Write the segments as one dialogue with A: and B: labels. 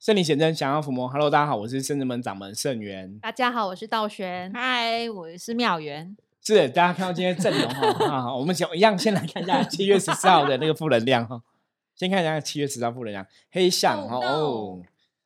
A: 圣灵显真，想要伏魔。Hello，大家好，我是圣人门掌门圣元。
B: 大家好，我是道玄。
C: 嗨，我是妙元。
A: 是，大家看到今天阵容哈，啊，我们先一样，先来看一下七月十四号的那个负能量哈。先看一下七月十四号负能量，黑象哦。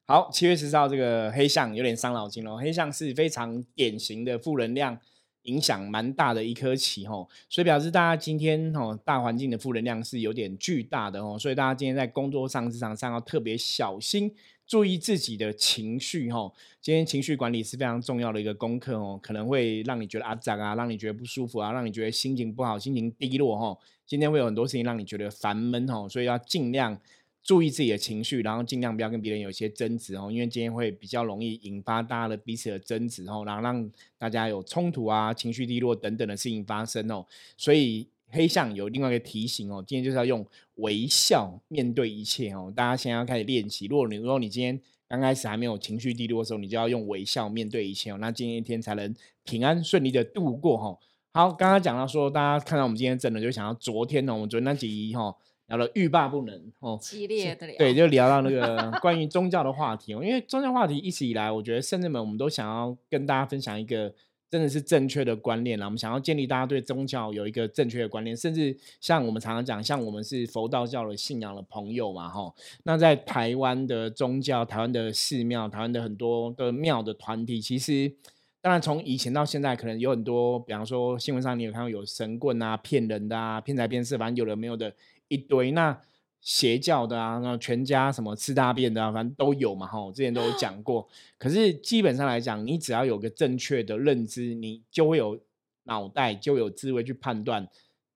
A: 好，七月十四号这个黑象有点伤脑筋哦。黑象是非常典型的负能量。影响蛮大的一颗棋吼，所以表示大家今天吼大环境的负能量是有点巨大的哦，所以大家今天在工作上、职场上要特别小心，注意自己的情绪吼。今天情绪管理是非常重要的一个功课哦，可能会让你觉得阿脏啊，让你觉得不舒服啊，让你觉得心情不好、心情低落吼。今天会有很多事情让你觉得烦闷吼，所以要尽量。注意自己的情绪，然后尽量不要跟别人有一些争执哦，因为今天会比较容易引发大家的彼此的争执哦，然后让大家有冲突啊、情绪低落等等的事情发生哦。所以黑象有另外一个提醒哦，今天就是要用微笑面对一切哦。大家现在要开始练习，如果你如果你今天刚开始还没有情绪低落的时候，你就要用微笑面对一切哦，那今天一天才能平安顺利的度过哈。好，刚刚讲到说，大家看到我们今天真的就想到昨天呢，我们昨天那集哈。聊了欲罢不能哦，
C: 激烈的聊，
A: 对，就聊到那个关于宗教的话题哦。因为宗教话题一直以来，我觉得甚至们我们都想要跟大家分享一个真的是正确的观念啦。我们想要建立大家对宗教有一个正确的观念，甚至像我们常常讲，像我们是佛道教的信仰的朋友嘛，哈。那在台湾的宗教、台湾的寺庙、台湾的很多的庙的团体，其实当然从以前到现在，可能有很多，比方说新闻上你有看到有神棍啊、骗人的啊、骗财骗色，反正有的没有的。一堆那邪教的啊，那全家什么吃大便的啊，反正都有嘛哈。我之前都有讲过。可是基本上来讲，你只要有个正确的认知，你就会有脑袋，就有智慧去判断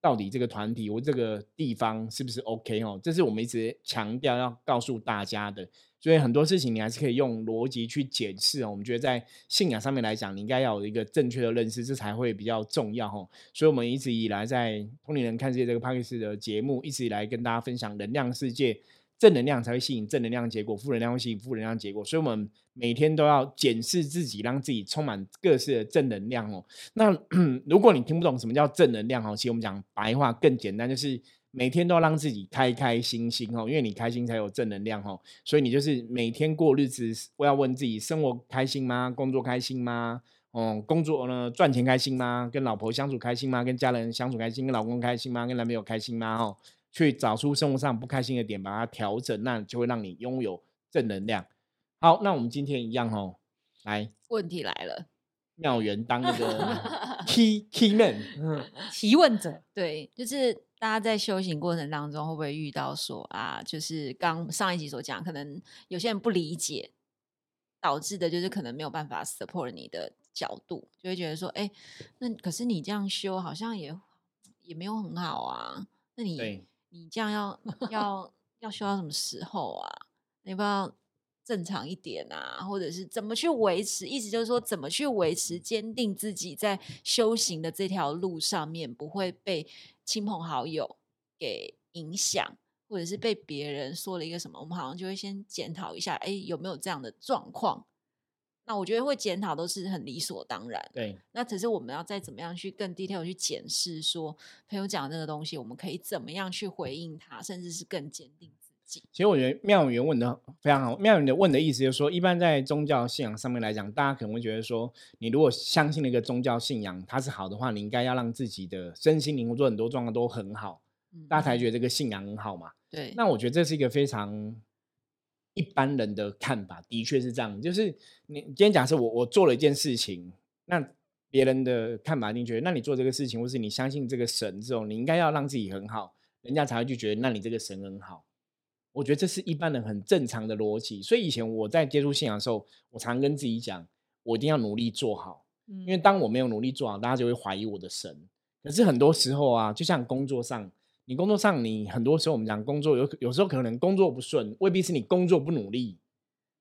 A: 到底这个团体或这个地方是不是 OK 哦。这是我们一直强调要告诉大家的。所以很多事情你还是可以用逻辑去解释哦。我们觉得在信仰上面来讲，你应该要有一个正确的认识，这才会比较重要哦。所以，我们一直以来在通灵人看世界这个 p a 斯的节目，一直以来跟大家分享能量世界，正能量才会吸引正能量结果，负能量会吸引负能量结果。所以，我们每天都要检视自己，让自己充满各式的正能量哦。那 如果你听不懂什么叫正能量哦，其实我们讲白话更简单，就是。每天都要让自己开开心心哦，因为你开心才有正能量哦。所以你就是每天过日子，我要问自己：生活开心吗？工作开心吗？哦，工作呢赚钱开心吗？跟老婆相处开心吗？跟家人相处开心？跟老公开心吗？跟男朋友开心吗？哦，去找出生活上不开心的点，把它调整，那就会让你拥有正能量。好，那我们今天一样哦，来，
C: 问题来了，
A: 妙缘当那个 key key man，
B: 提问者，
C: 对，就是。大家在修行过程当中，会不会遇到说啊，就是刚上一集所讲，可能有些人不理解，导致的就是可能没有办法 support 你的角度，就会觉得说，哎，那可是你这样修好像也也没有很好啊，那你你这样要要要修到什么时候啊？你不要正常一点啊，或者是怎么去维持？意思就是说，怎么去维持坚定自己在修行的这条路上面不会被。亲朋好友给影响，或者是被别人说了一个什么，我们好像就会先检讨一下，哎，有没有这样的状况？那我觉得会检讨都是很理所当然。
A: 对，
C: 那只是我们要再怎么样去更 detail 去检视，说朋友讲这个东西，我们可以怎么样去回应他，甚至是更坚定自己。
A: 其实我觉得妙元问的非常好。妙元的问的意思就是说，一般在宗教信仰上面来讲，大家可能会觉得说，你如果相信了一个宗教信仰，它是好的话，你应该要让自己的身心灵或者很多状况都很好，大家才觉得这个信仰很好嘛。
C: 对。
A: 那我觉得这是一个非常一般人的看法，的确是这样。就是你今天假设我我做了一件事情，那别人的看法，一定觉得，那你做这个事情，或是你相信这个神之后，你应该要让自己很好，人家才会去觉得，那你这个神很好。我觉得这是一般人很正常的逻辑，所以以前我在接触信仰的时候，我常跟自己讲，我一定要努力做好，因为当我没有努力做好，大家就会怀疑我的神。可是很多时候啊，就像工作上，你工作上你很多时候我们讲工作有有时候可能工作不顺，未必是你工作不努力。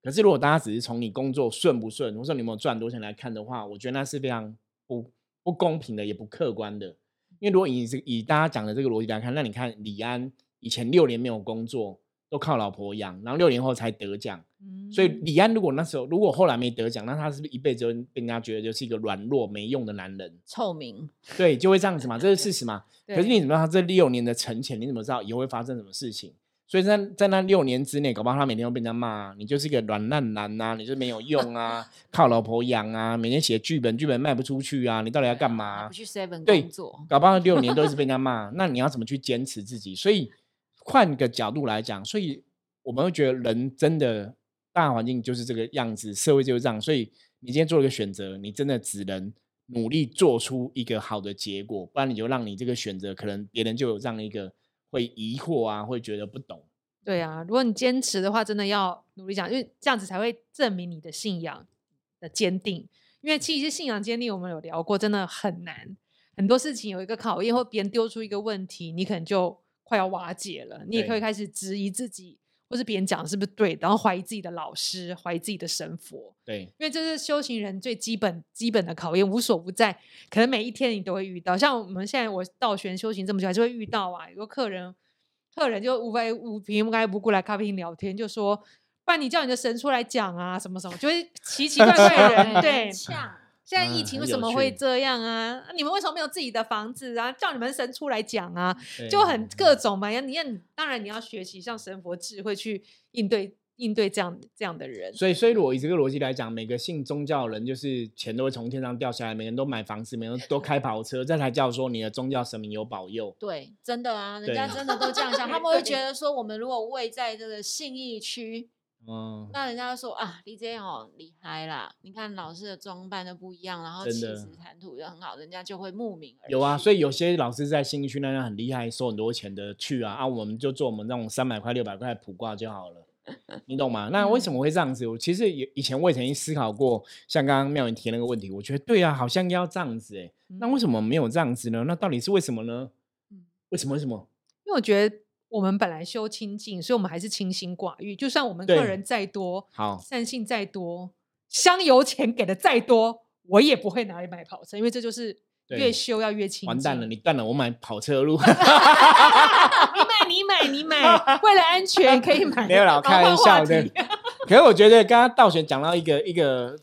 A: 可是如果大家只是从你工作顺不顺，或者说你有没有赚多钱来看的话，我觉得那是非常不不公平的，也不客观的。因为如果以这以大家讲的这个逻辑来看，那你看李安以前六年没有工作。都靠老婆养，然后六年后才得奖。所以李安如果那时候如果后来没得奖，那他是不是一辈子被人家觉得就是一个软弱没用的男人？
C: 臭名。
A: 对，就会这样子嘛，这是事实嘛。可是你怎么知道他这六年的沉潜？你怎么知道以后会发生什么事情？所以在在那六年之内，搞不好他每天都被人家骂，你就是一个软烂男呐、你就是没有用啊，靠老婆养啊，每天写剧本，剧本卖不出去啊，你到底要干嘛
C: 不？去 Seven
A: 对
C: 工作，
A: 搞不好六年都是被人家骂，那你要怎么去坚持自己？所以换个角度来讲，所以我们会觉得人真的大环境就是这个样子，社会就是这样，所以你今天做了一个选择，你真的只能努力做出一个好的结果，不然你就让你这个选择可能别人就有这样一个会疑惑啊，会觉得不懂。
B: 对啊，如果你坚持的话，真的要努力讲，因为这样子才会证明你的信仰的坚定。因为其实信仰坚定，我们有聊过，真的很难。很多事情有一个考验，或别人丢出一个问题，你可能就快要瓦解了。你也可以开始质疑自己，或是别人讲的是不是对，然后怀疑自己的老师，怀疑自己的神佛。
A: 对，
B: 因为这是修行人最基本基本的考验，无所不在，可能每一天你都会遇到。像我们现在我道玄修行这么久，还是会遇到啊。有个客人，客人就无非无平无该不顾来咖啡厅聊天，就说：“不然你叫你的神出来讲啊，什么什么，就会奇奇怪怪的人。对，
C: 呛，
B: 现在疫情为什么会这样啊？啊你们为什么没有自己的房子啊？叫你们神出来讲啊？就很各种嘛。你看，当然你要学习像神佛智慧去应对应对这样这样的人。
A: 所以，所以如果以这个逻辑来讲，每个信宗教的人就是钱都会从天上掉下来，每个人都买房子，每个人都开跑车，这才叫说你的宗教神明有保佑。
C: 对，真的啊，人家真的都这样想，他们会觉得说，我们如果位在这个信义区，
A: 嗯，
C: 那人家就说啊，李这哦厉害啦，你看老师的装扮都不一样，然后气
A: 真的
C: 质谈吐又很好，人家就会慕名而
A: 有啊，所以有些老师在新一区那样很厉害，收很多钱的去啊，啊，我们就做我们那种三百块、六百块的卜卦就好了，你懂吗？那为什么会这样子？我其实也以前我也曾经思考过，像刚刚妙云提那个问题，我觉得对啊，好像要这样子哎、那为什么没有这样子呢？那到底是为什么呢？
B: 嗯
A: 为什么？为什么？
B: 因为我觉得我们本来修清净，所以我们还是清心寡欲。就算我们客人再多，
A: 好，
B: 善信再多，香油钱给的再多，我也不会拿来买跑车，因为这就是越修要越清。
A: 完蛋了，你断了我买跑车路。
B: 你买，你买，你买，为了安全可以买。
A: 没有啦，我开玩笑的。可是我觉得刚刚道玄讲到一个一个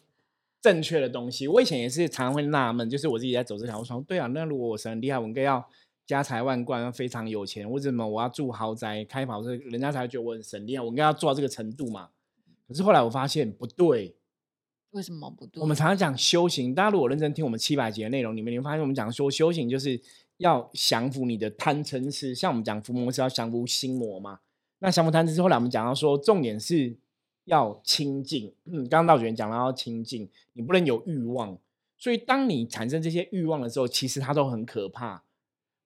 A: 正确的东西，我以前也是常常会纳闷，就是我自己在走这条路，说对啊，那如果我神很厉害，我应该要家财万贯，非常有钱，为什么我要住豪宅、开跑车，人家才会觉得我很神力啊？我应该要做到这个程度嘛？可是后来我发现不对，
C: 为什么不对？
A: 我们常常讲修行，大家如果认真听我们七百节的内容，你们你会发现我们讲说修行就是要降服你的贪嗔痴，像我们讲伏魔是要降服心魔嘛。那降服贪嗔痴，后来我们讲到说，重点是要清净。嗯，刚刚道主任讲到要清净，你不能有欲望。所以当你产生这些欲望的时候，其实它都很可怕。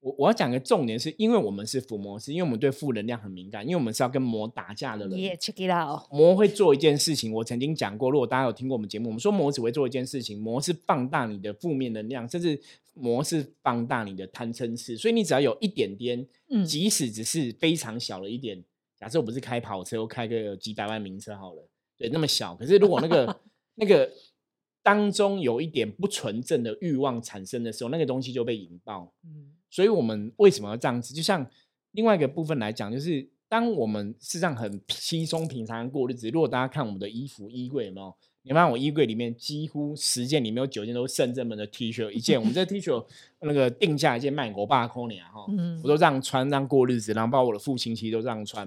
A: 我我要讲个重点是，因为我们是伏魔师，因为我们对负能量很敏感，因为我们是要跟魔打架的人。
B: Yeah, check it out。
A: 魔会做一件事情，我曾经讲过，如果大家有听过我们节目，我们说魔只会做一件事情，魔是放大你的负面能量，甚至魔是放大你的贪嗔痴，所以你只要有一点点，
B: 嗯
A: 即使只是非常小的一点，假设我不是开跑车，我开个几百万名车好了，对，那么小，可是如果那个 那个当中有一点不纯正的欲望产生的时候，那个东西就被引爆。
B: 嗯
A: 所以我们为什么要这样子？就像另外一个部分来讲，就是当我们事实上很稀松平常地过日子，如果大家看我们的衣服衣柜有没有？你看我衣柜里面几乎十件里面有九件都是圣正门的 T 恤，一件我们这 T 恤那个定价一件卖我爸扣你啊哈，
B: 嗯
A: 我都这样穿，这样过日子，然后包括我的父亲其实都这样穿。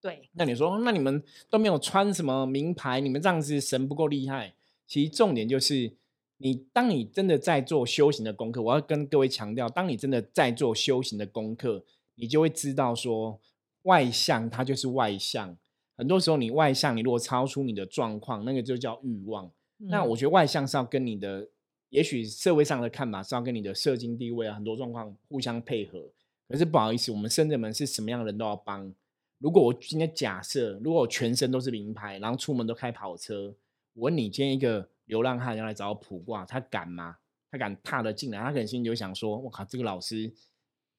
B: 对，
A: 那你说，那你们都没有穿什么名牌，你们这样子神不够厉害？其实重点就是，你当你真的在做修行的功课，我要跟各位强调，当你真的在做修行的功课，你就会知道说，外向它就是外向。很多时候你外向，你如果超出你的状况，那个就叫欲望。那
B: 嗯
A: 我觉得外向是要跟你的，也许社会上的看法是要跟你的社经地位啊，很多状况互相配合。可是不好意思，我们深圳门是什么样的人都要帮。如果我今天假设，如果我全身都是名牌，然后出门都开跑车，我问你，今天一个流浪汉要来找我卜卦，他敢吗？他敢踏得进来？他可能心里就想说：“我靠，这个老师，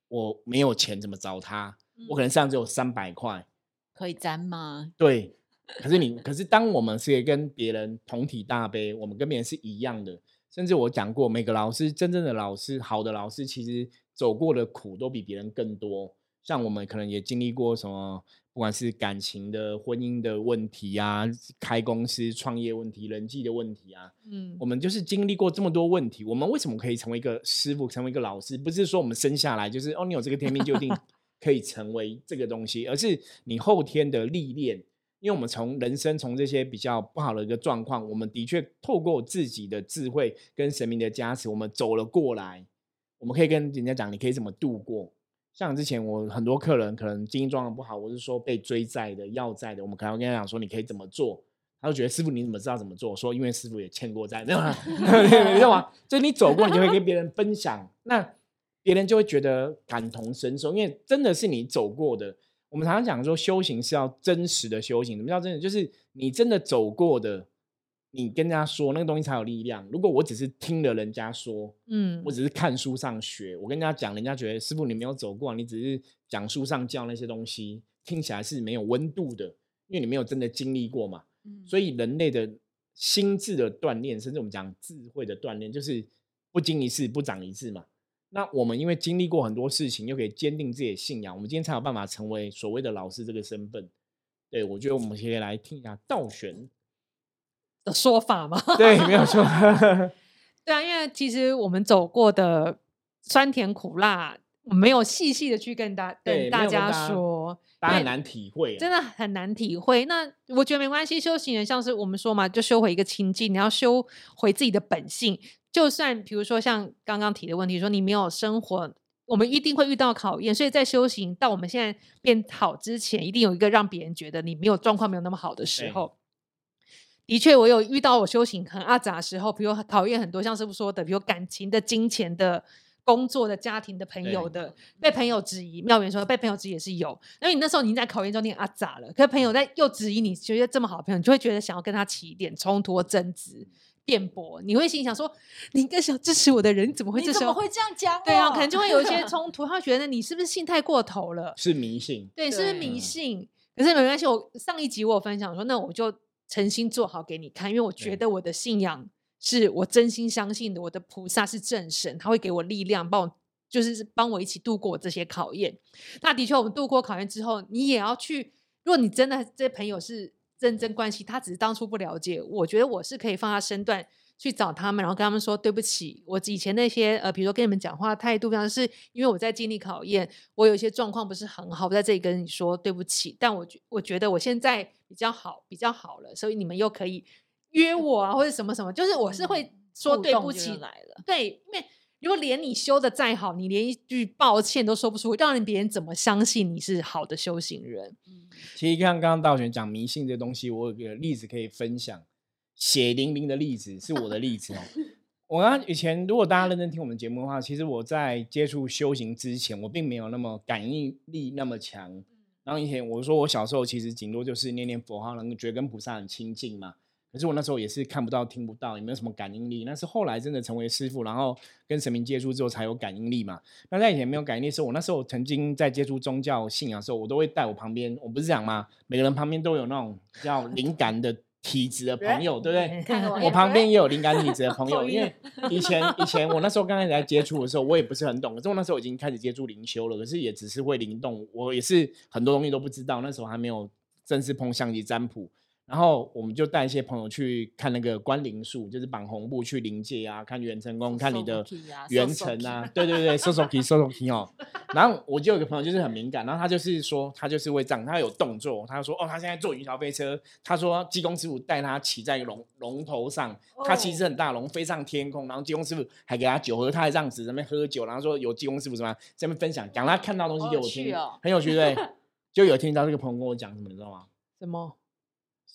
A: 我没有钱怎么找他？我可能身上只有三百块。”
C: 可以沾吗？
A: 对，可是你，可是当我们是跟别人同体大悲，我们跟别人是一样的。甚至我讲过，每个老师真正的老师，好的老师，其实走过的苦都比别人更多。像我们可能也经历过什么，不管是感情的、婚姻的问题啊，开公司、创业问题、人际的问题啊，
B: 嗯
A: 我们就是经历过这么多问题，我们为什么可以成为一个师傅，成为一个老师？不是说我们生下来就是哦，你有这个天命就一定 可以成为这个东西，而是你后天的历练。因为我们从人生从这些比较不好的一个状况，我们的确透过自己的智慧跟神明的加持，我们走了过来。我们可以跟人家讲，你可以怎么度过。像之前我很多客人可能经济状况不好，我是说被追债的、要债的，我们可能跟他讲说，你可以怎么做。他就觉得师傅你怎么知道怎么做？说因为师傅也欠过债，没有吗？没有吗？就你走过，你就会跟别人分享，那别人就会觉得感同身受，因为真的是你走过的。我们常常讲说，修行是要真实的修行。什么叫真的？就是你真的走过的，你跟人家说那个东西才有力量。如果我只是听了人家说，嗯，我只是看书上学，我跟人家讲，人家觉得师傅你没有走过，你只是讲书上教那些东西，听起来是没有温度的，因为你没有真的经历过嘛。所以人类的心智的锻炼，甚至我们讲智慧的锻炼，就是不经一事不长一智嘛。那我们因为经历过很多事情，又可以坚定自己的信仰，我们今天才有办法成为所谓的老师这个身份。对我觉得我们可以来听一下道玄
B: 的说法吗？
A: 对，没有错。
B: 对啊，因为其实我们走过的酸甜苦辣，我没有细细的去跟大跟大家说，
A: 大家很难体会，
B: 真的很难体会。那我觉得没关系，修行人像是我们说嘛，就修回一个清净，你要修回自己的本性。就算比如说像刚刚提的问题，说你没有生活，我们一定会遇到考验。所以在修行到我们现在变好之前，一定有一个让别人觉得你没有状况没有那么好的时候。的确，我有遇到我修行很阿杂时候，比如考验很多，像师傅说的，比如感情的、金钱的、工作的、家庭的、朋友的，被朋友质疑。妙元说被朋友质疑也是有，因为你那时候已经在考验中，你阿杂了。可是朋友在又质疑你，觉得这么好的朋友，你就会觉得想要跟他起一点冲突、争执。辩驳，你会心想说：“你应该想支持我的人，怎么会这时候
C: 会这样讲？
B: 对啊，可能就会有一些 冲突。他觉得你是不是信太过头了？
A: 是迷信，
B: 对，是不是迷信？可是没关系，我上一集我有分享说，那我就诚心做好给你看，因为我觉得我的信仰是我真心相信的。我的菩萨是正神，他会给我力量，帮我就是帮我一起度过这些考验。那的确，我们度过考验之后，你也要去。如果你真的这些朋友是。认真关系，他只是当初不了解。我觉得我是可以放下身段去找他们，然后跟他们说对不起。我以前那些呃，比如说跟你们讲话态度，像是因为我在经历考验，我有一些状况不是很好，我在这里跟你说对不起。但我觉我觉得我现在比较好，比较好了，所以你们又可以约我啊，或者什么什么，就是我是会说对不起
C: 来了。
B: 对，因为如果连你修的再好，你连一句抱歉都说不出，让人别人怎么相信你是好的修行人？
A: 其实像刚刚道玄讲迷信这东西，我有个例子可以分享，血淋淋的例子是我的例子哦。我刚以前如果大家认真听我们节目的话，其实我在接触修行之前，我并没有那么感应力那么强。然后以前我说我小时候其实顶多就是念念佛号，能够觉得跟菩萨很亲近嘛。可是我那时候也是看不到、听不到，也没有什么感应力。那是后来真的成为师傅，然后跟神明接触之后才有感应力嘛。那在以前没有感应力的时候，我那时候曾经在接触宗教信仰的时候，我都会带我旁边，我不是讲吗？每个人旁边都有那种比较灵感的体质的朋友，对不对？我旁边也有灵感体质的 朋友，因为以前以前我那时候刚开始在接触的时候，我也不是很懂。可是我那时候已经开始接触灵修了，可是也只是会灵动，我也是很多东西都不知道。那时候还没有正式碰象棋占卜。然后我们就带一些朋友去看那个观灵术，就是绑红布去灵界啊，看元成功，看你的元辰啊，对对对，收收皮收收皮哦。然后我就有个朋友就是很敏感，然后他就是说他就是会这样，他有动作，他说哦，他现在坐云霄飞车，他说济公师傅带他骑在龙龙头上，他其实很大龙飞上天空，然后济公师傅还给他酒喝，他还这样子在那边喝酒，然后说有济公师傅什么在那边分享，讲他看到东西给我听，很有趣对，就有听到这个朋友跟我讲什么，你知道吗？
B: 什么？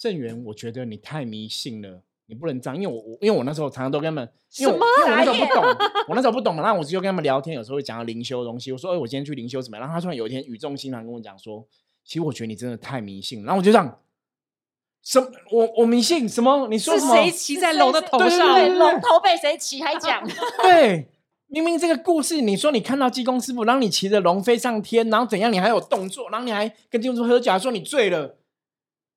A: 郑源，我觉得你太迷信了，你不能这样，因为我我因为我那时候常常都跟他们，
B: 什么？
A: 因为我那时候不懂，我那时候不懂嘛，然后我就跟他们聊天，有时候会讲到灵修的东西。我说，哎，我今天去灵修怎么样？然后他突然有一天语重心长跟我讲说，其实我觉得你真的太迷信。然后我就这样，什么我我迷信什么？你说
B: 是谁骑在龙的头
C: 上？龙头被谁骑？还讲？
A: 对，明明这个故事，你说你看到济公师傅，然后你骑着龙飞上天，然后怎样？你还有动作，然后你还跟济公师傅喝酒，说你醉了。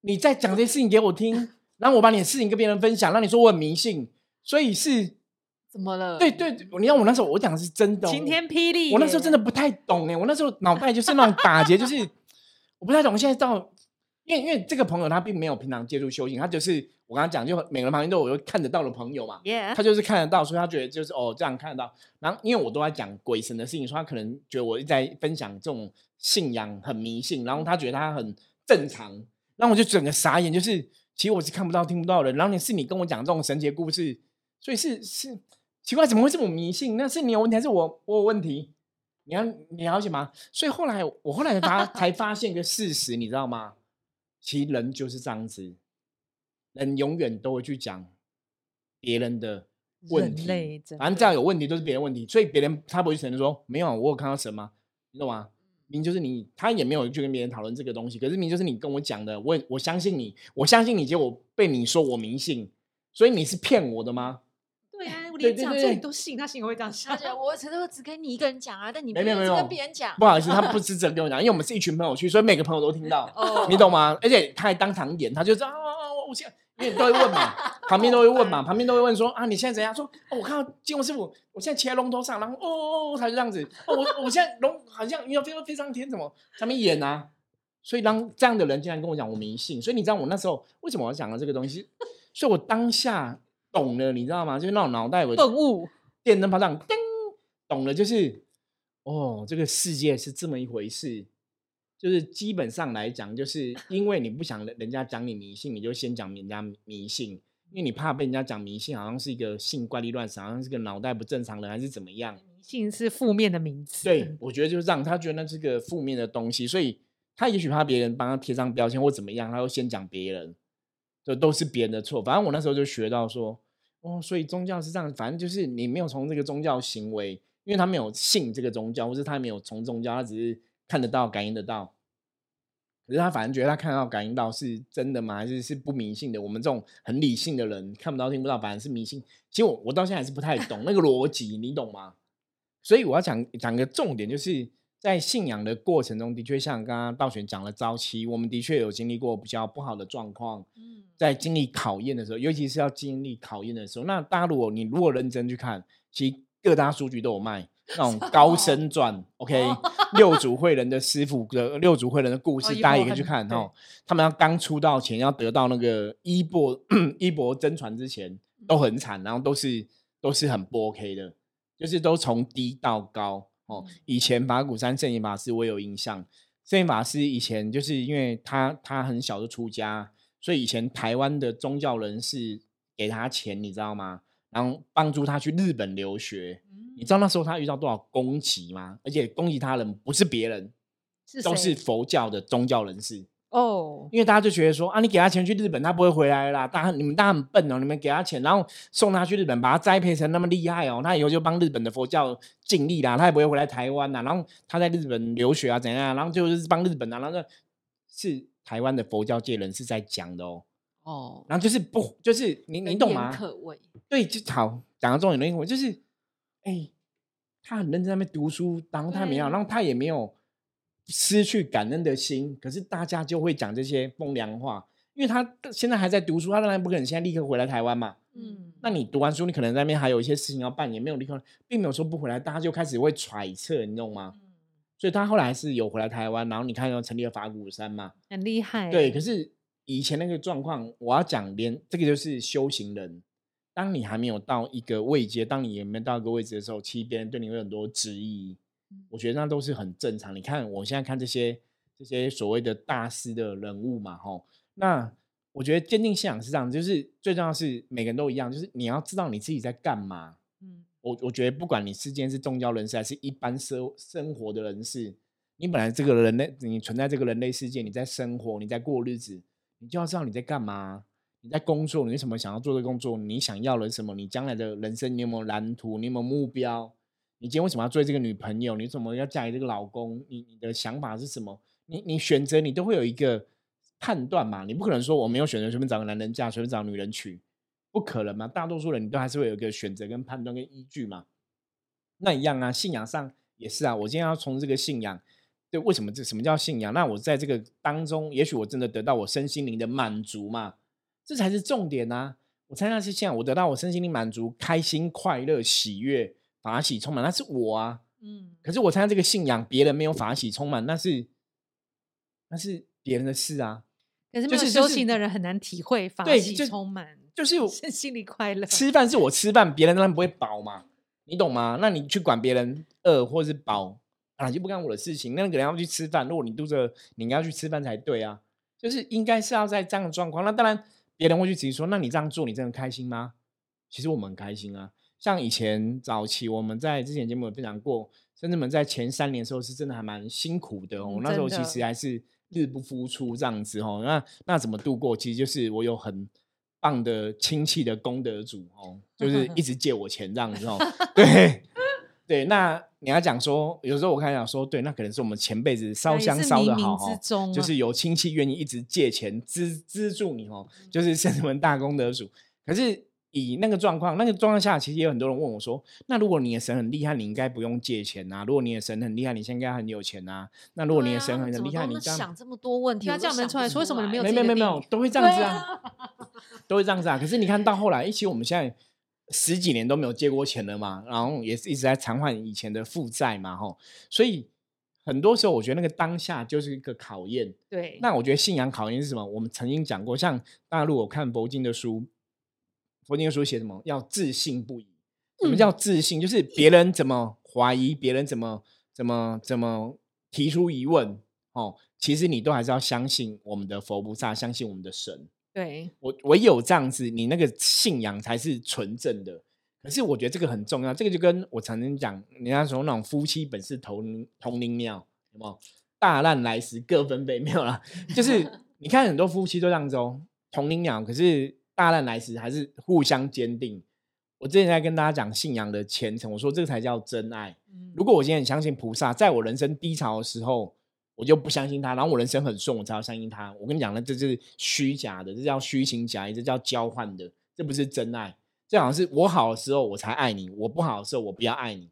A: 你在讲这些事情给我听，然后我把你的事情跟别人分享，让你说我很迷信，所以是
C: 怎么了？
A: 对对，你看我那时候我讲的是真的，
B: 晴天霹雳。
A: 我那时候真的不太懂哎，我那时候脑袋就是那种打结，就是我不太懂。现在到因为因为这个朋友他并没有平常接触修行，他就是我刚刚讲，就每个人旁边都有看得到的朋友嘛他就是看得到，所以他觉得就是哦这样看得到。然后因为我都在讲鬼神的事情，所以他可能觉得我一直在分享这种信仰很迷信，然后他觉得他很正常，然后我就整个傻眼，就是其实我是看不到听不到的，然后你是你跟我讲这种神奇的故事，所以是是奇怪，怎么会这么迷信？那是你有问题还是我我有问题？你要你了解吗？所以后来我后来才发才发现一个事实，你知道吗？其实人就是这样子，人永远都会去讲别人的问题，反正
B: 的
A: 这样有问题都是别人问题，所以别人他不会承认说没有啊，我有看到神吗？你懂吗？明明就是你，他也没有去跟别人讨论这个东西，可是明明就是你跟我讲的，我也我相信你，我相信你，结果被你说我迷信，所以你是骗我的吗？
B: 对啊，我连讲这里
A: 对
B: 都信，他信我会这样
C: 他
B: 想
C: 觉。得我只是只跟你一个人讲啊，但你不
A: 没有没有
C: 跟别人讲
A: 不。好意思，他不是只跟我讲，因为我们是一群朋友去，所以每个朋友都听到，
C: 哦
A: 你懂吗？而且他还当场演，他就知道啊啊啊！我现在因为都会问嘛，旁边都会问嘛，旁边都会问说啊，你现在怎样？说哦，我看到金龙师傅，我现在骑在龙头上，然后哦哦哦，他就这样子，哦，我我现在龙好像要飞飞上天，怎么上面演啊？所以当这样的人竟然跟我讲我迷信，所以你知道我那时候为什么我要讲了这个东西？所以我当下懂了，你知道吗？就是那种脑袋我
B: 顿悟，
A: 电灯泡这样叮，懂了，就是哦，这个世界是这么一回事。就是基本上来讲，就是因为你不想人人家讲你迷信，你就先讲人家迷信，因为你怕被人家讲迷信，好像是一个性怪力乱神，好像是个脑袋不正常的，还是怎么样？
B: 迷信是负面的名词。
A: 对，我觉得就是让他觉得那是个负面的东西，所以他也许怕别人帮他贴上标签或怎么样，他会先讲别人，这都是别人的错。反正我那时候就学到说，哦，所以宗教是这样，反正就是你没有从这个宗教行为，因为他没有信这个宗教，或是他没有从宗教，他只是看得到、感应得到。可是他反正觉得他看得到、感应到是真的吗？还是是不迷信的？我们这种很理性的人看不到、听不到，反而是迷信。其实我我到现在还是不太懂那个逻辑，你懂吗？所以我要讲讲个重点，就是在信仰的过程中，的确像刚刚道玄讲了，早期我们的确有经历过比较不好的状况，
C: 嗯，
A: 在经历考验的时候，尤其是要经历考验的时候，那大家如果你如果认真去看，其实各大书局都有卖那种高僧传，OK，六祖慧人的师傅的六祖慧人的故事，
B: 哦
A: 大家也可以去看哦。他们要刚出道前要得到那个衣钵衣钵真传之前，都很惨，然后都是都是很不 OK 的，就是都从低到高哦。以前法鼓山圣严法师我有印象，圣严法师以前就是因为他他很小就出家，所以以前台湾的宗教人士给他钱，你知道吗？然后帮助他去日本留学。你知道那时候他遇到多少攻击吗？而且攻击他人不是别人，
B: 是
A: 都是佛教的宗教人士。
B: 哦，
A: 因为大家就觉得说啊，你给他钱去日本，他不会回来啦。大家你们大家很笨哦，你们给他钱，然后送他去日本，把他栽培成那么厉害哦，他以后就帮日本的佛教尽力啦，他也不会回来台湾啦。然后他在日本留学啊，怎样啊？然后就是帮日本啊，然后是台湾的佛教界人士在讲的哦。
C: 哦，
A: 然后就是不，就是你你懂吗？
C: 可畏，
A: 对，就好讲到重点的英文，就是哎，他很认真在那边读书，然后他没有，
C: 对
A: 然后他也没有失去感恩的心，可是大家就会讲这些风凉话，因为他现在还在读书，他当然不可能现在立刻回来台湾嘛。
C: 嗯，
A: 那你读完书，你可能在那边还有一些事情要办，也没有立刻，并没有说不回来，大家就开始会揣测，你懂吗？
C: 嗯
A: 所以他后来是有回来台湾，然后你看又成立了法鼓山嘛，
B: 很厉害。
A: 对，可是以前那个状况，我要讲连这个就是修行人。当你还没有到一个位阶，当你也没有到一个位置的时候，其实别人对你会有很多质疑。我觉得那都是很正常。你看我现在看这些这些所谓的大师的人物嘛，吼，那我觉得坚定信仰是这样，就是最重要的是每个人都一样，就是你要知道你自己在干嘛。
B: 嗯，
A: 我我觉得不管你之间是宗教人士还是一般生生活的人士，你本来这个人类，你存在这个人类世界，你在生活，你在过日子，你就要知道你在干嘛，你在工作，你为什么想要做这工作，你想要了什么，你将来的人生你有没有蓝图，你有没有目标？你今天为什么要追这个女朋友？你怎么要嫁给这个老公？你你的想法是什么？你你选择你都会有一个判断嘛，你不可能说我没有选择随便找个男人嫁，随便找女人娶。不可能嘛？大多数人你都还是会有一个选择跟判断跟依据嘛。那一样啊，信仰上也是啊。我今天要从这个信仰，对，为什么这什么叫信仰？那我在这个当中，也许我真的得到我身心灵的满足嘛，这才是重点啊。我参加是信仰，我得到我身心灵满足，开心、快乐、喜悦、法喜充满，那是我啊。
B: 嗯，
A: 可是我参加这个信仰，别人没有法喜充满，那是那是别人的事啊。
B: 可是没有
A: 就是
B: 修行的人很难体会法喜充满，
A: 就是我
B: 身心里快乐。
A: 吃饭是我吃饭，别人当然不会饱嘛，你懂吗？那你去管别人饿或是饱啊，就不干我的事情。那个人要去吃饭，如果你肚子饿，你应该要去吃饭才对啊。就是应该是要在这样的状况。那当然，别人会去质疑说，那你这样做，你真的开心吗？其实我们很开心啊。像以前早期我们在之前节目有分享过，甚至们在前三年的时候是真的还蛮辛苦的哦。
B: 嗯
A: 那时候其实还是日不敷出这样子哦。那那怎么度过？其实就是我有很棒的亲戚的功德主哦，就是一直借我钱这样子哦。对对，那你要讲说，有时候我看讲说，对，那可能是我们前辈子烧香烧的好就是有亲戚愿意一直借钱资资助你哦，就是圣门大功德主。可是以那个状况，那个状况下，其实也有很多人问我说，那如果你的神很厉害，你应该不用借钱啊；如果你的神很厉害，你现在应该很有钱啊。那如果你的神很厉害，你这样
C: 想这么多问题，
B: 对啊
C: 我都
B: 这样能出来说为什么你没有
A: 没没没没有都会 这样子啊，都会这样子啊。可是你看到后来，一起我们现在十几年都没有借过钱了嘛，然后也是一直在偿还以前的负债嘛，吼。所以很多时候我觉得那个当下就是一个考验。
B: 对，
A: 那我觉得信仰考验是什么？我们曾经讲过，像大陆我看佛经的书，佛经的书写什么？要自信不疑。什么叫自信？就是别人怎么怀疑，别人怎么怎么怎么提出疑问，哦，其实你都还是要相信我们的佛菩萨，相信我们的神。
B: 对，
A: 我唯有这样子，你那个信仰才是纯正的。可是我觉得这个很重要，这个就跟我常常讲，人家说那种夫妻本是同同林鸟，有没有？大难来时各分贝，没有啦。就是你看很多夫妻都这样子哦，同林鸟，可是大难来时还是互相坚定。我之前在跟大家讲信仰的虔诚，我说这个才叫真爱。
B: 嗯
A: 如果我今天很相信菩萨，在我人生低潮的时候，我就不相信他，然后我人生很顺，我才要相信他。我跟你讲，那这就是虚假的，这叫虚情假意，这叫交换的，这不是真爱。这好像是我好的时候我才爱你，我不好的时候我不要爱你。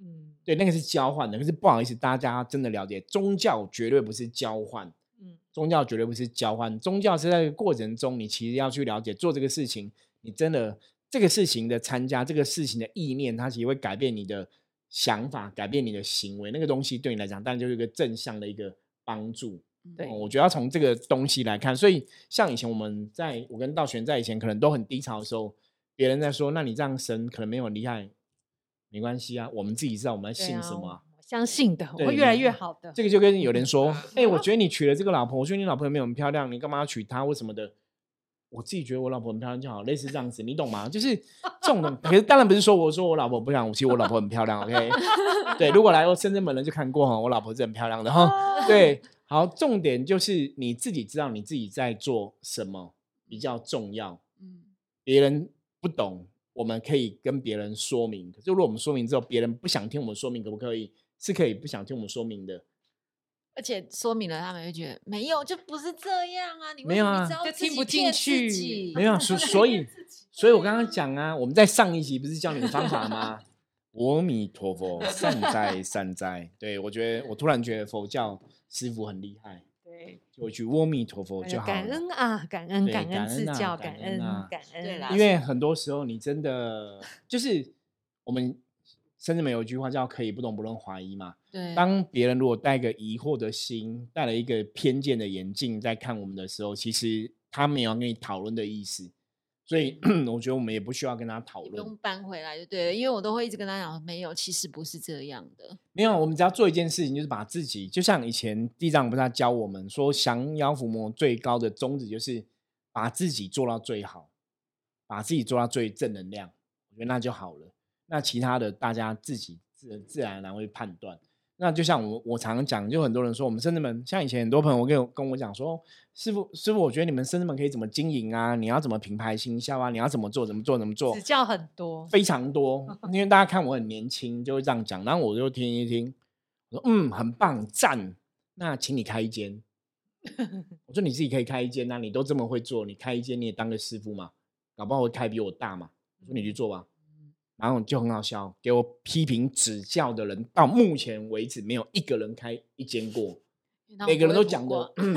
B: 嗯
A: 对，那个是交换的。可是不好意思，大家真的了解，宗教绝对不是交换，
B: 嗯
A: 宗教绝对不是交换，宗教是在这个过程中，你其实要去了解做这个事情，你真的这个事情的参加，这个事情的意念，它其实会改变你的想法，改变你的行为，那个东西对你来讲，当然就是一个正向的一个帮助。
B: 对
A: 哦我觉得要从这个东西来看，所以像以前我们在我跟道玄在以前可能都很低潮的时候，别人在说，那你这样神可能没有很厉害，没关系啊，我们自己知道我们在信什么
B: 相信的，我会越来越好的。
A: 这个就跟有人说，哎、我觉得你娶了这个老婆，我觉得你老婆没有很漂亮，你干嘛要娶她？为什么的？我自己觉得我老婆很漂亮就好，类似这样子，你懂吗？就是这种的。可是当然不是说我说我老婆不漂亮，我其实我老婆很漂亮，OK？对，如果来过深圳本人就看过哈，我老婆是很漂亮的哈。对，好，重点就是你自己知道你自己在做什么比较重要，
C: 嗯，
A: 别人不懂，我们可以跟别人说明。可是如果我们说明之后，别人不想听我们说明，可不可以？是可以不想听我们说明的。
C: 而且说明了，他们会觉得没有，就不是这样啊！你
A: 没有啊
B: 就听不进去
C: 己
A: 没有啊，所 所以，所以我刚刚讲啊，我们在上一集不是教你们方法吗？阿弥陀佛，善哉善哉。对我觉得，我突然觉得佛教师傅很厉害，
B: 对，
A: 就一句阿弥陀佛就好了。
B: 恩啊，感恩感
A: 感恩啊
B: 恩赐教，
A: 感
B: 感恩感恩。
C: 对啦
A: 因为很多时候你真的就是我们甚至没有一句话叫“可以不懂不论怀疑”嘛。
C: 对，
A: 当别人如果带个疑惑的心，带了一个偏见的眼镜在看我们的时候，其实他没有要跟你讨论的意思，所以 我觉得我们也不需要跟他讨论
C: 用。搬回来就对了，因为我都会一直跟他讲，没有，其实不是这样的。
A: 没有，我们只要做一件事情，就是把自己，就像以前地藏菩萨教我们说，降妖伏魔最高的宗旨就是把自己做到最好，把自己做到最正能量，我觉得那就好了。那其他的大家自己自自然而然会判断。那就像我我常常讲，就很多人说我们生子们，像以前很多朋友跟我跟我讲说，师傅师傅，我觉得你们生子们可以怎么经营啊？你要怎么品牌行销啊？你要怎么做？怎么做？怎么做？
B: 指教很多，
A: 非常多，因为大家看我很年轻，就会这样讲，然后我就听一听，我说嗯，很棒，赞，那请你开一间。我说你自己可以开一间，那、你都这么会做，你开一间你也当个师傅嘛，搞不好会开比我大嘛。我说你去做吧，然后就很好笑，给我批评指教的人到目前为止没有一个人开一间过，每个人都讲过，嗯，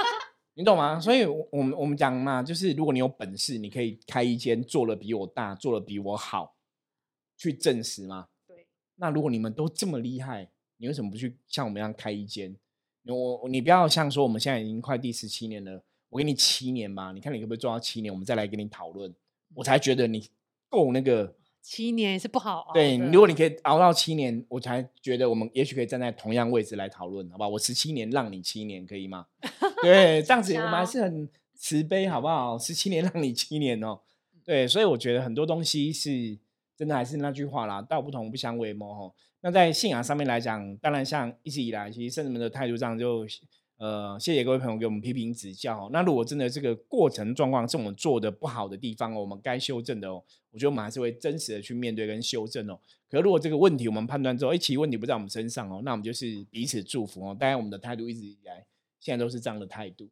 A: 你懂吗？所以我，我们我们讲嘛，就是如果你有本事，你可以开一间做的比我大，做的比我好，去证实嘛。
B: 对，
A: 那如果你们都这么厉害，你为什么不去像我们一样开一间？我你不要像说我们现在已经快第十七年了，我给你七年吧，你看你可不可以做到七年，我们再来跟你讨论，我才觉得你够那个。
B: 七年也是不好熬
A: 对，如果你可以熬到七年，我才觉得我们也许可以站在同样位置来讨论，好不好？我十七年让你七年，可以吗？对，这样子我们还 是很慈悲，好不好？十七年让你七年哦。对，所以我觉得很多东西是真的，还是那句话啦，道不同不相为谋哈。那在信仰上面来讲，当然像一直以来，其实圣人们的态度上就。呃，谢谢各位朋友给我们批评指教。那如果真的这个过程状况是我们做的不好的地方，我们该修正的哦，我觉得我们还是会真实的去面对跟修正哦。可如果这个问题我们判断之后，哎，其实问题不在我们身上哦，那我们就是彼此祝福哦。当然，我们的态度一直以来现在都是这样的态度。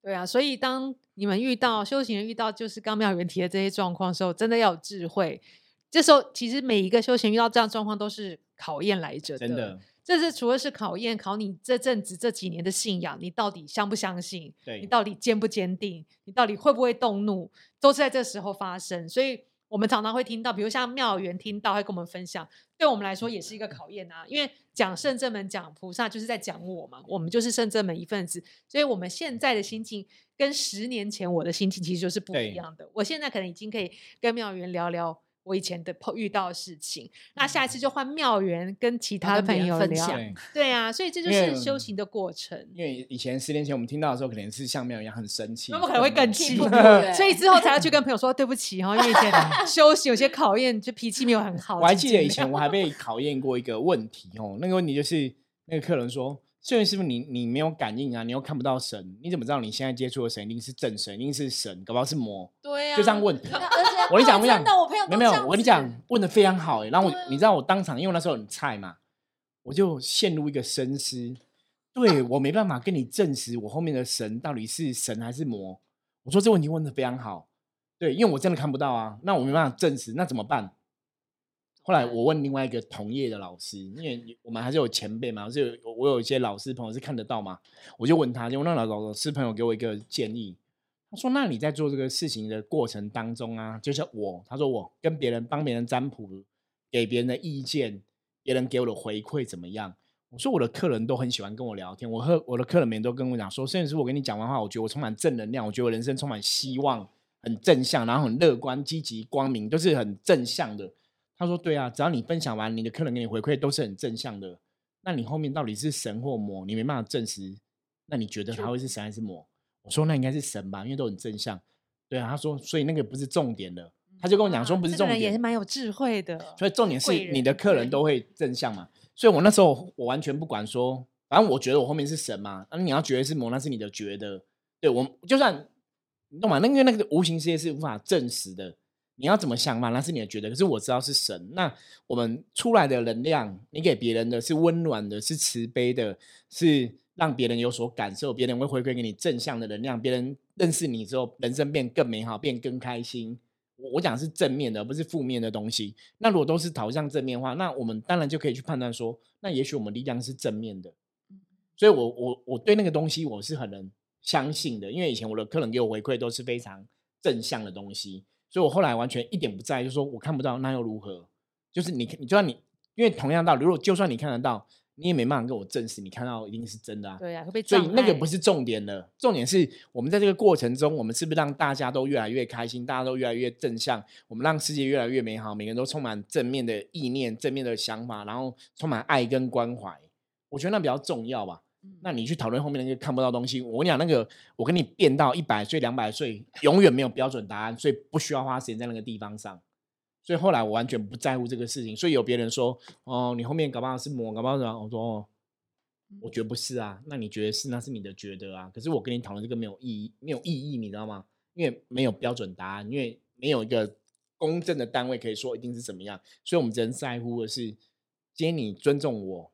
B: 对啊，所以当你们遇到修行人遇到就是刚妙元提的这些状况的时候，真的要有智慧。这时候其实每一个修行遇到这样状况都是考验来着
A: 真的。
B: 这是除了是考验，考你这阵子这几年的信仰，你到底相不相信？
A: 对
B: 你到底坚不坚定？你到底会不会动怒？都是在这时候发生。所以我们常常会听到，比如像妙缘听到会跟我们分享，对我们来说也是一个考验啊。因为讲圣正门、讲菩萨，就是在讲我嘛，我们就是圣正门一份子。所以我们现在的心境跟十年前我的心情其实就是不一样的。我现在可能已经可以跟妙缘聊聊。我以前的碰遇到的事情，那下一次就换妙缘跟其他的朋友
C: 分享。
B: 对啊，所以这就是修行的过程。
A: 因为以前十年前我们听到的时候，可能是像妙一样很生气，
B: 那么可能会更气，所以 之后才要去跟朋友说对不起哈，因为以前修行有些考验，就脾气没有很好。
A: 我还记得以前我还被考验过一个问题哦，那个问题就是那个客人说。所以是不是你你没有感应啊？你又看不到神，你怎么知道你现在接触的神一定是正神，一定是神？搞不好是魔？
C: 对啊，
A: 就这样问。我跟你讲，我跟你讲，没有没有，我跟你讲，问的非常好哎。然后我，你知道我当场，因为那时候很菜嘛，我就陷入一个深思。对我没办法跟你证实我后面的神到底是神还是魔。我说这问题问的非常好，对，因为我真的看不到啊，那我没办法证实，那怎么办？后来我问另外一个同业的老师，因为我们还是有前辈嘛，是有我有一些老师朋友是看得到嘛，我就问他，就那老老师朋友给我一个建议，他说：“那你在做这个事情的过程当中啊，就是我，他说我跟别人帮别人占卜，给别人的意见，别人给我的回馈怎么样？我说我的客人都很喜欢跟我聊天，我和我的客人们都跟我讲说，甚至是我跟你讲完话，我觉得我充满正能量，我觉得我人生充满希望，很正向，然后很乐观、积极、光明，都是很正向的。”他说：“对啊，只要你分享完，你的客人给你回馈都是很正向的。那你后面到底是神或魔，你没办法证实。那你觉得他会是神还是魔？”我说：“那应该是神吧，因为都很正向。”对啊，他说：“所以那个不是重点的。”他就跟我讲说：“不是重点。”
B: 也是蛮有智慧的。
A: 所以重点是你的客人都会正向嘛？所以我那时候我完全不管说，反正我觉得我后面是神嘛。那你要觉得是魔，那是你的觉得。对我就算你懂吗？那因为那个无形世界是无法证实的。你要怎么想嘛？那是你的觉得，可是我知道是神。那我们出来的能量，你给别人的是温暖的，是慈悲的，是让别人有所感受，别人会回馈给你正向的能量。别人认识你之后，人生变更美好，变更开心。我我讲是正面的，不是负面的东西。那如果都是导向正面的话，那我们当然就可以去判断说，那也许我们力量是正面的。所以我我我对那个东西我是很能相信的，因为以前我的客人给我回馈都是非常正向的东西。所以我后来完全一点不在，就说我看不到，那又如何？就是你，你就算你，因为同样道理，如果就算你看得到，你也没办法跟我证实你看到一定是真的啊。
B: 对啊，会被
A: 所以那个不是重点了，重点是我们在这个过程中，我们是不是让大家都越来越开心，大家都越来越正向，我们让世界越来越美好，每个人都充满正面的意念、正面的想法，然后充满爱跟关怀。我觉得那比较重要吧。那你去讨论后面那个看不到东西，我跟你讲，那个我跟你变到一百岁、两百岁，永远没有标准答案，所以不需要花时间在那个地方上。所以后来我完全不在乎这个事情。所以有别人说：“哦，你后面搞不好是魔，搞不好什么？”我说：“哦，我觉得不是啊。那你觉得是？那是你的觉得啊。可是我跟你讨论这个没有意义，没有意义，你知道吗？因为没有标准答案，因为没有一个公正的单位可以说一定是怎么样。所以我们只能在乎的是，今天你尊重我。”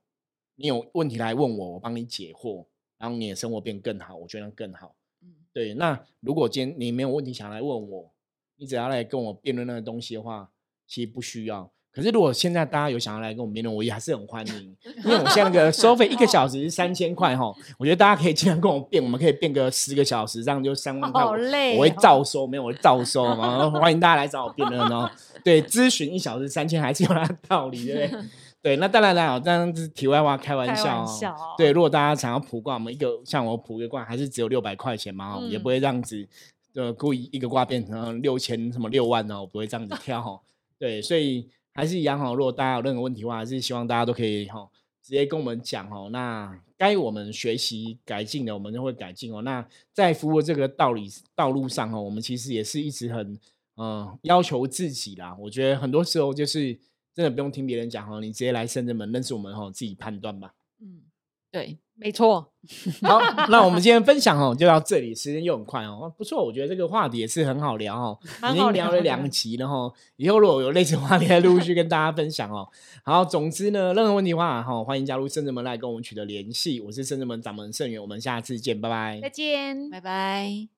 A: 你有问题来问我，我帮你解惑，然后你的生活变更好，我觉得更好。嗯，对。那如果今天你没有问题想来问我，你只要来跟我辩论那个东西的话，其实不需要。可是如果现在大家有想要来跟我辩论，我也还是很欢迎，因为我现在那个收费一个小时是三千块哈，我觉得大家可以尽量跟我辩，我们可以辩个十个小时，这样就三万块，
B: 好累，
A: 我会照收，没有我会照收嘛。欢迎大家来找我辩论哦。对，咨询一小时三千还是有它的道理，对不对？对，那当然了，这样子题外话，开玩笑、哦。
B: 玩笑哦
A: 对，如果大家想要普卦，我们一个像我普一个卦还是只有六百块钱嘛，哦也
B: 嗯
A: 不会这样子，呃，故意一个卦变成六千什么六万哦，我不会这样子跳哦。对，所以还是一样哈、如果大家有任何问题的话，还是希望大家都可以哈、哦，直接跟我们讲哦。那该我们学习改进的，我们就会改进哦。那在服务这个道理道路上哦，我们其实也是一直很嗯、要求自己啦。我觉得很多时候就是真的不用听别人讲哦，你直接来深圳门认识我们哦，自己判断吧。
C: 嗯，对，
B: 没错，
A: 好，那我们今天分享哦就到这里，时间又很快哦，不错，我觉得这个话题也是很好聊哦，已
B: 蛮好聊已
A: 经聊了两集了哈，以后如果有类似话题，再陆续跟大家分享哦。好，总之呢，任何问题的话哈，欢迎加入圣人门来跟我们取得联系，我是圣人门掌门盛元，我们下次见，拜拜
B: 再。见。
C: 拜拜。